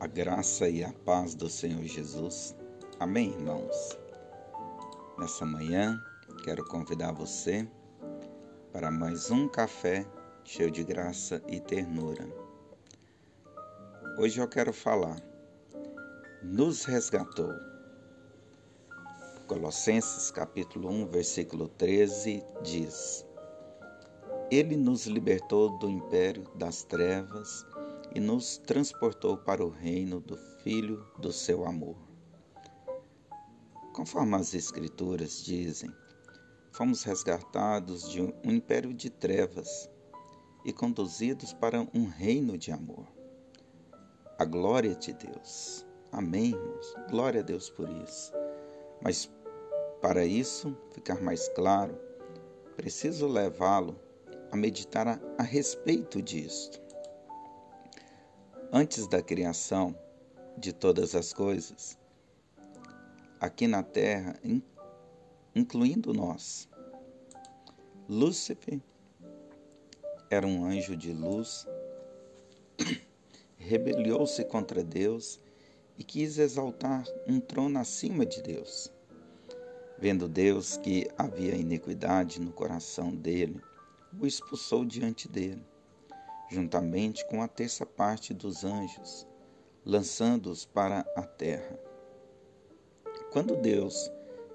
A graça e a paz do Senhor Jesus. Amém, irmãos? Nessa manhã, quero convidar você para mais um café cheio de graça e ternura. Hoje eu quero falar, nos resgatou. Colossenses capítulo 1, versículo 13 diz: Ele nos libertou do império das trevas e nos transportou para o reino do Filho do seu amor. Conforme as Escrituras dizem, fomos resgatados de um império de trevas e conduzidos para um reino de amor. A glória de Deus. Amém, irmãos? Glória a Deus por isso. Mas para isso ficar mais claro, preciso levá-lo a meditar a, a respeito disto. Antes da criação de todas as coisas, aqui na terra, incluindo nós, Lúcifer era um anjo de luz, rebeliou-se contra Deus e quis exaltar um trono acima de Deus. Vendo Deus que havia iniquidade no coração dele, o expulsou diante dele juntamente com a terça parte dos anjos, lançando-os para a terra. Quando Deus,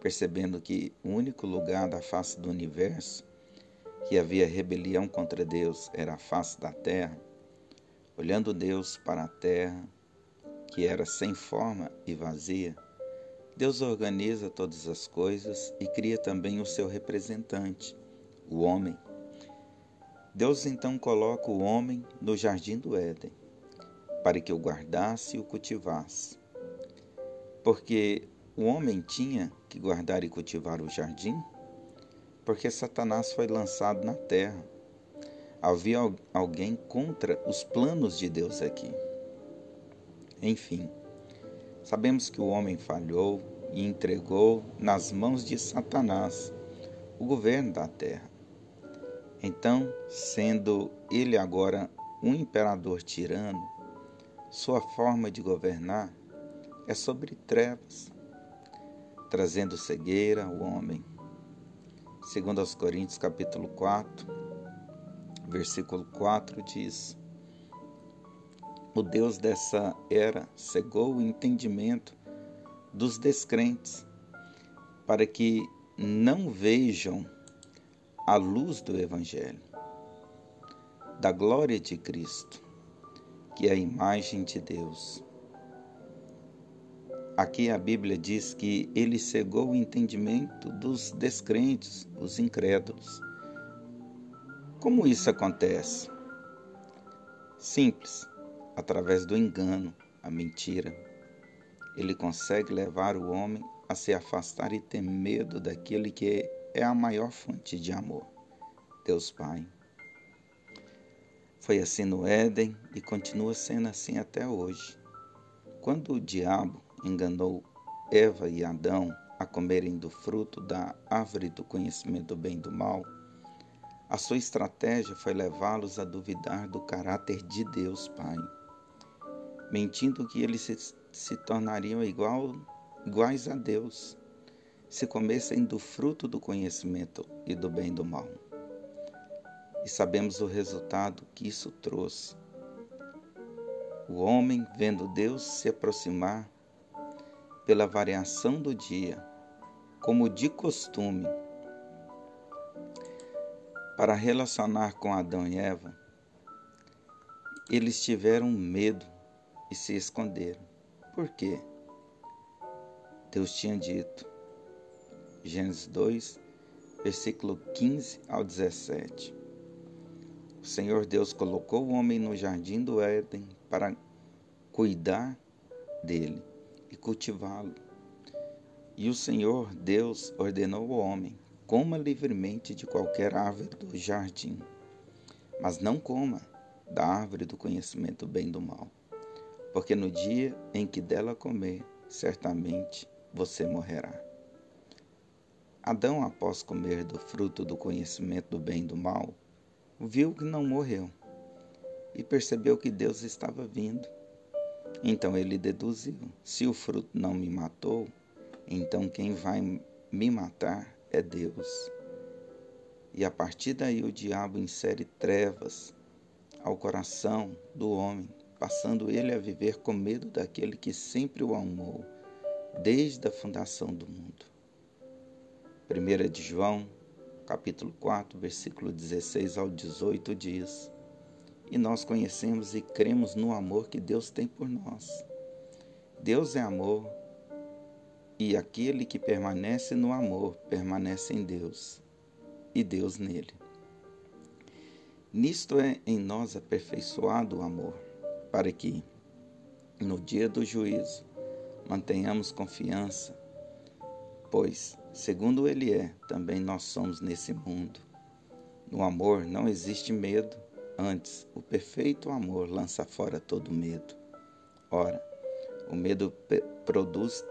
percebendo que o único lugar da face do universo que havia rebelião contra Deus era a face da terra, olhando Deus para a terra, que era sem forma e vazia, Deus organiza todas as coisas e cria também o seu representante, o homem Deus então coloca o homem no jardim do Éden, para que o guardasse e o cultivasse. Porque o homem tinha que guardar e cultivar o jardim? Porque Satanás foi lançado na terra. Havia alguém contra os planos de Deus aqui. Enfim, sabemos que o homem falhou e entregou nas mãos de Satanás o governo da terra. Então, sendo ele agora um imperador tirano, sua forma de governar é sobre trevas, trazendo cegueira ao homem. Segundo aos Coríntios capítulo 4, versículo 4 diz: O Deus dessa era cegou o entendimento dos descrentes, para que não vejam a luz do Evangelho, da glória de Cristo, que é a imagem de Deus. Aqui a Bíblia diz que ele cegou o entendimento dos descrentes, os incrédulos. Como isso acontece? Simples, através do engano, a mentira. Ele consegue levar o homem a se afastar e ter medo daquele que é a maior fonte de amor, Deus Pai. Foi assim no Éden e continua sendo assim até hoje. Quando o diabo enganou Eva e Adão a comerem do fruto da árvore do conhecimento do bem e do mal, a sua estratégia foi levá-los a duvidar do caráter de Deus Pai, mentindo que eles se, se tornariam igual, iguais a Deus se comessem do fruto do conhecimento e do bem e do mal. E sabemos o resultado que isso trouxe. O homem, vendo Deus se aproximar pela variação do dia, como de costume, para relacionar com Adão e Eva, eles tiveram medo e se esconderam. Por quê? Deus tinha dito: Gênesis 2, versículo 15 ao 17. O Senhor Deus colocou o homem no jardim do Éden para cuidar dele e cultivá-lo. E o Senhor Deus ordenou ao homem: coma livremente de qualquer árvore do jardim, mas não coma da árvore do conhecimento bem do mal, porque no dia em que dela comer, certamente você morrerá. Adão, após comer do fruto do conhecimento do bem e do mal, viu que não morreu e percebeu que Deus estava vindo. Então ele deduziu: se o fruto não me matou, então quem vai me matar é Deus. E a partir daí o diabo insere trevas ao coração do homem, passando ele a viver com medo daquele que sempre o amou, desde a fundação do mundo. 1 de João, capítulo 4, versículo 16 ao 18 diz: E nós conhecemos e cremos no amor que Deus tem por nós. Deus é amor, e aquele que permanece no amor permanece em Deus, e Deus nele. Nisto é em nós aperfeiçoado o amor, para que, no dia do juízo, mantenhamos confiança, pois, segundo Ele é, também nós somos nesse mundo. No amor não existe medo, antes, o perfeito amor lança fora todo medo. Ora, o medo produz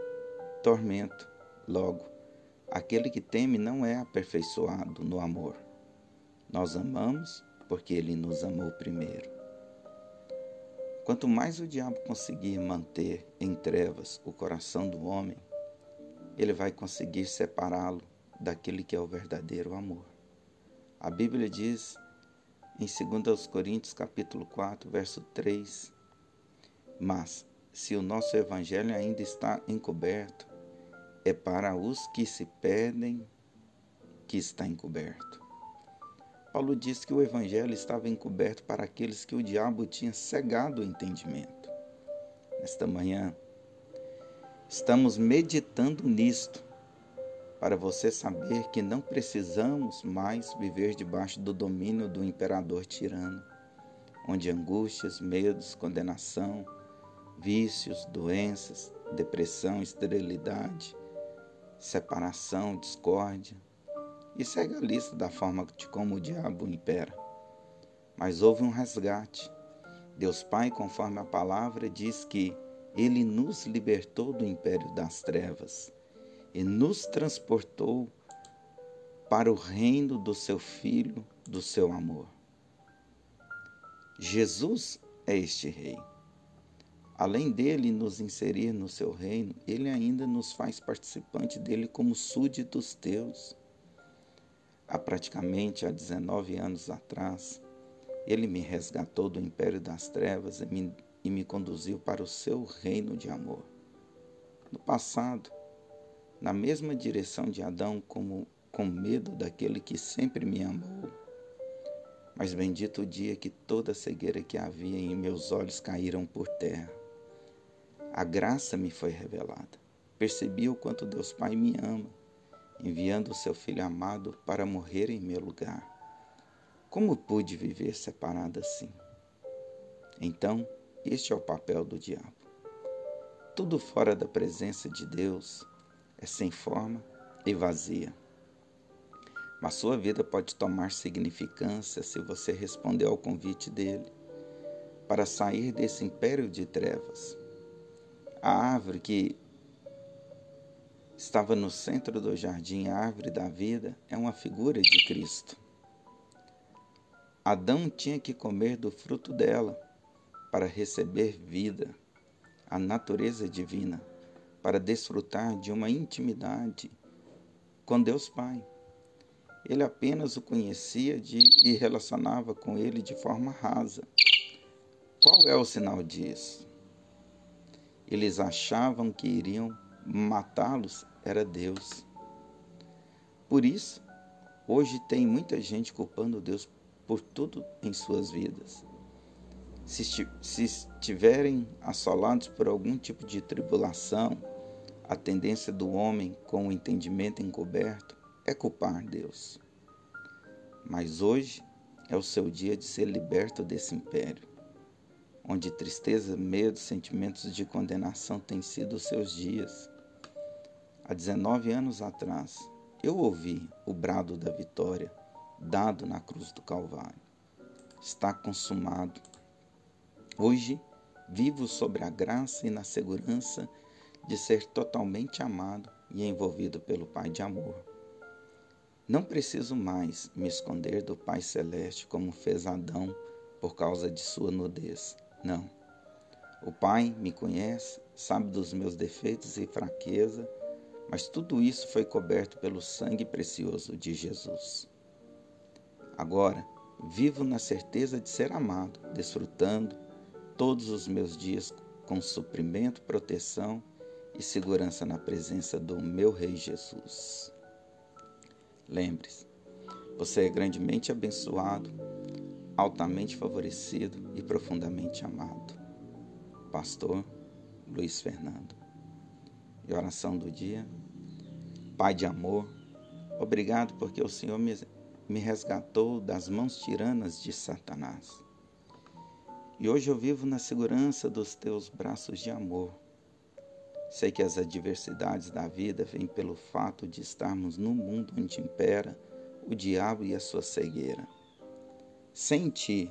tormento, logo, aquele que teme não é aperfeiçoado no amor. Nós amamos porque ele nos amou primeiro. Quanto mais o diabo conseguir manter em trevas o coração do homem, ele vai conseguir separá-lo daquele que é o verdadeiro amor. A Bíblia diz em 2 Coríntios capítulo 4, verso 3, Mas, se o nosso evangelho ainda está encoberto, é para os que se perdem que está encoberto. Paulo diz que o evangelho estava encoberto para aqueles que o diabo tinha cegado o entendimento. Nesta manhã, estamos meditando nisto, para você saber que não precisamos mais viver debaixo do domínio do imperador tirano, onde angústias, medos, condenação, vícios, doenças, depressão, esterilidade, separação, discórdia, e segue a lista da forma de como o diabo impera. Mas houve um resgate. Deus Pai, conforme a palavra, diz que ele nos libertou do império das trevas e nos transportou para o reino do seu Filho, do seu amor. Jesus é este Rei. Além dele nos inserir no seu reino, ele ainda nos faz participante dele como súditos teus. Há praticamente há 19 anos atrás, ele me resgatou do império das trevas e me, e me conduziu para o seu reino de amor. No passado, na mesma direção de Adão, como com medo daquele que sempre me amou. Mas bendito o dia que toda a cegueira que havia em meus olhos caíram por terra. A graça me foi revelada. Percebi o quanto Deus Pai me ama enviando o seu filho amado para morrer em meu lugar. Como pude viver separado assim? Então, este é o papel do diabo. Tudo fora da presença de Deus é sem forma e vazia. Mas sua vida pode tomar significância se você responder ao convite dele para sair desse império de trevas. A árvore que estava no centro do jardim, a árvore da vida é uma figura de Cristo. Adão tinha que comer do fruto dela para receber vida, a natureza divina, para desfrutar de uma intimidade com Deus Pai. Ele apenas o conhecia de, e relacionava com ele de forma rasa. Qual é o sinal disso? Eles achavam que iriam matá-los era Deus. Por isso, hoje tem muita gente culpando Deus por tudo em suas vidas. Se, se estiverem assolados por algum tipo de tribulação, a tendência do homem com o entendimento encoberto é culpar Deus. Mas hoje é o seu dia de ser liberto desse império, onde tristeza, medo, sentimentos de condenação têm sido os seus dias. Há 19 anos atrás, eu ouvi o brado da vitória dado na cruz do Calvário. Está consumado. Hoje, vivo sobre a graça e na segurança de ser totalmente amado e envolvido pelo Pai de amor. Não preciso mais me esconder do Pai Celeste como fez Adão por causa de sua nudez. Não. O Pai me conhece, sabe dos meus defeitos e fraqueza, mas tudo isso foi coberto pelo sangue precioso de Jesus. Agora, vivo na certeza de ser amado, desfrutando todos os meus dias com suprimento, proteção e segurança na presença do meu Rei Jesus. Lembre-se, você é grandemente abençoado, altamente favorecido e profundamente amado. Pastor Luiz Fernando. E oração do dia. Pai de amor, obrigado porque o Senhor me, me resgatou das mãos tiranas de Satanás. E hoje eu vivo na segurança dos teus braços de amor. Sei que as adversidades da vida vêm pelo fato de estarmos num mundo onde impera o diabo e a sua cegueira. Sem ti,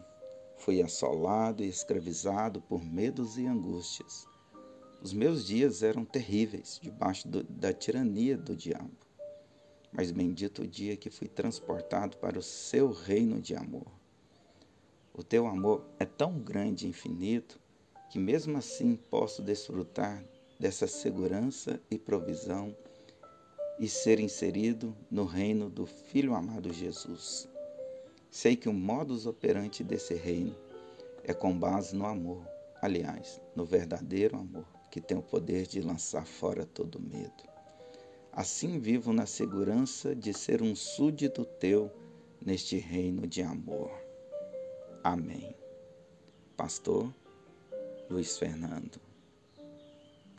fui assolado e escravizado por medos e angústias. Os meus dias eram terríveis debaixo do, da tirania do diabo. Mas bendito o dia que fui transportado para o seu reino de amor. O teu amor é tão grande e infinito que mesmo assim posso desfrutar dessa segurança e provisão e ser inserido no reino do Filho amado Jesus. Sei que o modus operandi desse reino é com base no amor, aliás, no verdadeiro amor, que tem o poder de lançar fora todo medo. Assim vivo na segurança de ser um súdito teu neste reino de amor. Amém. Pastor Luiz Fernando.